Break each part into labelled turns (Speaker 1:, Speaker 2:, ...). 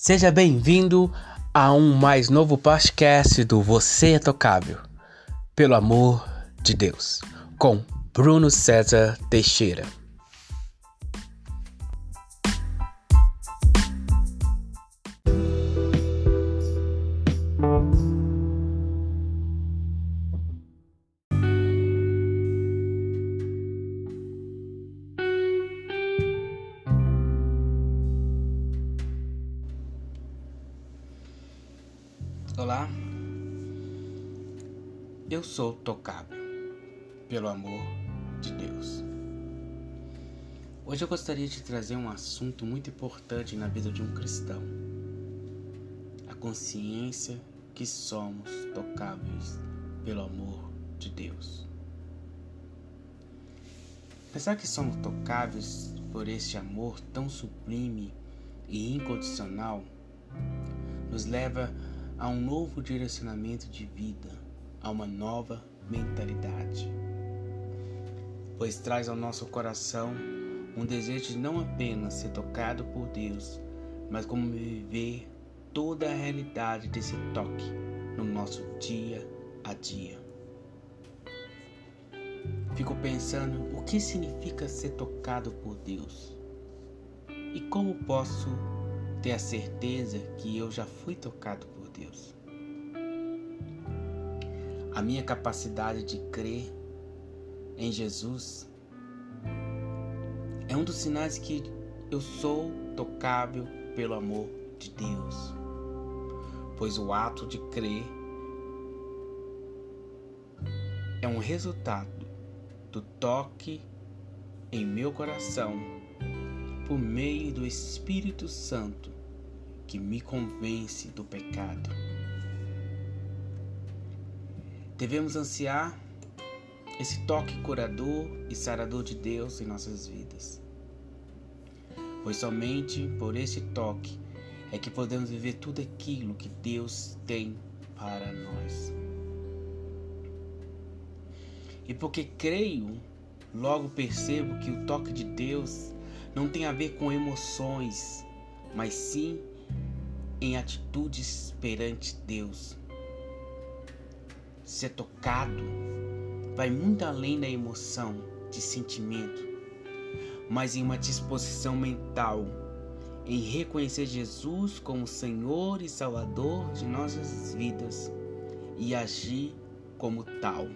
Speaker 1: Seja bem-vindo a um mais novo podcast do Você é Tocável, pelo amor de Deus, com Bruno César Teixeira. Olá, eu sou tocável pelo amor de Deus. Hoje eu gostaria de trazer um assunto muito importante na vida de um cristão: a consciência que somos tocáveis pelo amor de Deus. Pensar que somos tocáveis por este amor tão sublime e incondicional nos leva a a um novo direcionamento de vida, a uma nova mentalidade. Pois traz ao nosso coração um desejo de não apenas ser tocado por Deus, mas como viver toda a realidade desse toque no nosso dia a dia. Fico pensando o que significa ser tocado por Deus e como posso ter a certeza que eu já fui tocado por Deus. A minha capacidade de crer em Jesus é um dos sinais que eu sou tocável pelo amor de Deus. Pois o ato de crer é um resultado do toque em meu coração por meio do Espírito Santo que me convence do pecado. Devemos ansiar esse toque curador e sarador de Deus em nossas vidas. Pois somente por esse toque é que podemos viver tudo aquilo que Deus tem para nós. E porque creio, logo percebo que o toque de Deus não tem a ver com emoções, mas sim em atitudes perante Deus. Ser tocado vai muito além da emoção, de sentimento, mas em uma disposição mental em reconhecer Jesus como Senhor e Salvador de nossas vidas e agir como tal.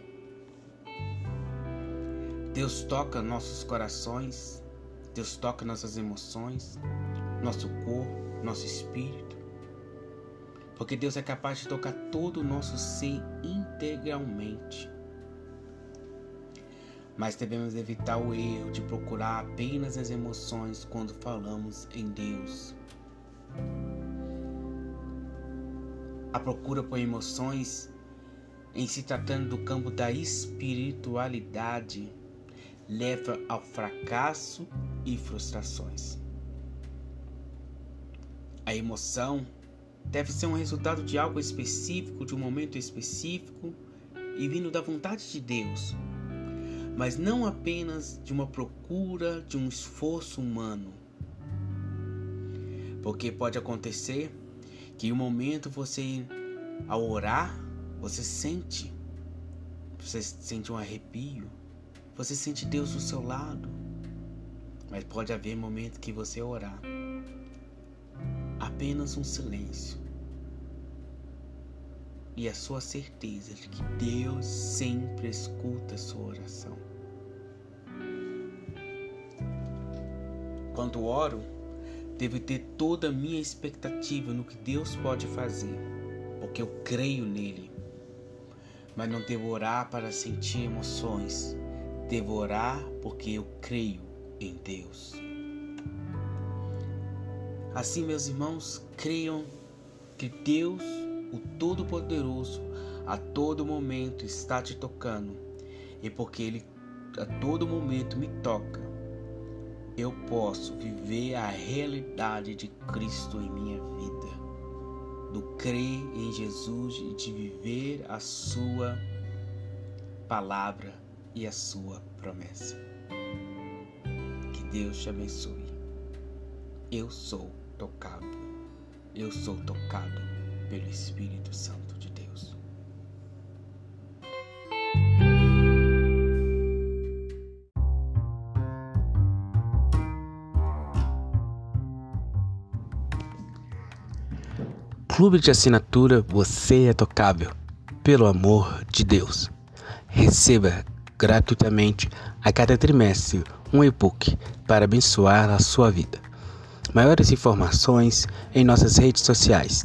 Speaker 1: Deus toca nossos corações, Deus toca nossas emoções, nosso corpo, nosso espírito. Porque Deus é capaz de tocar todo o nosso ser integralmente. Mas devemos evitar o erro de procurar apenas as emoções quando falamos em Deus. A procura por emoções, em se tratando do campo da espiritualidade, leva ao fracasso e frustrações. A emoção deve ser um resultado de algo específico, de um momento específico e vindo da vontade de Deus, mas não apenas de uma procura, de um esforço humano. Porque pode acontecer que em um momento você, ao orar, você sente, você sente um arrepio, você sente Deus do seu lado, mas pode haver momento que você orar apenas um silêncio e a sua certeza de que Deus sempre escuta a sua oração. Quando oro, devo ter toda a minha expectativa no que Deus pode fazer, porque eu creio nele. Mas não devo orar para sentir emoções, devo orar porque eu creio em Deus. Assim, meus irmãos, creiam que Deus, o Todo-Poderoso, a todo momento está te tocando, e porque Ele a todo momento me toca, eu posso viver a realidade de Cristo em minha vida, do crer em Jesus e de viver a Sua palavra e a Sua promessa. Que Deus te abençoe. Eu sou tocado eu sou tocado pelo Espírito Santo de Deus. Clube de assinatura Você é Tocável, pelo amor de Deus. Receba gratuitamente a cada trimestre um e-book para abençoar a sua vida. Maiores informações em nossas redes sociais.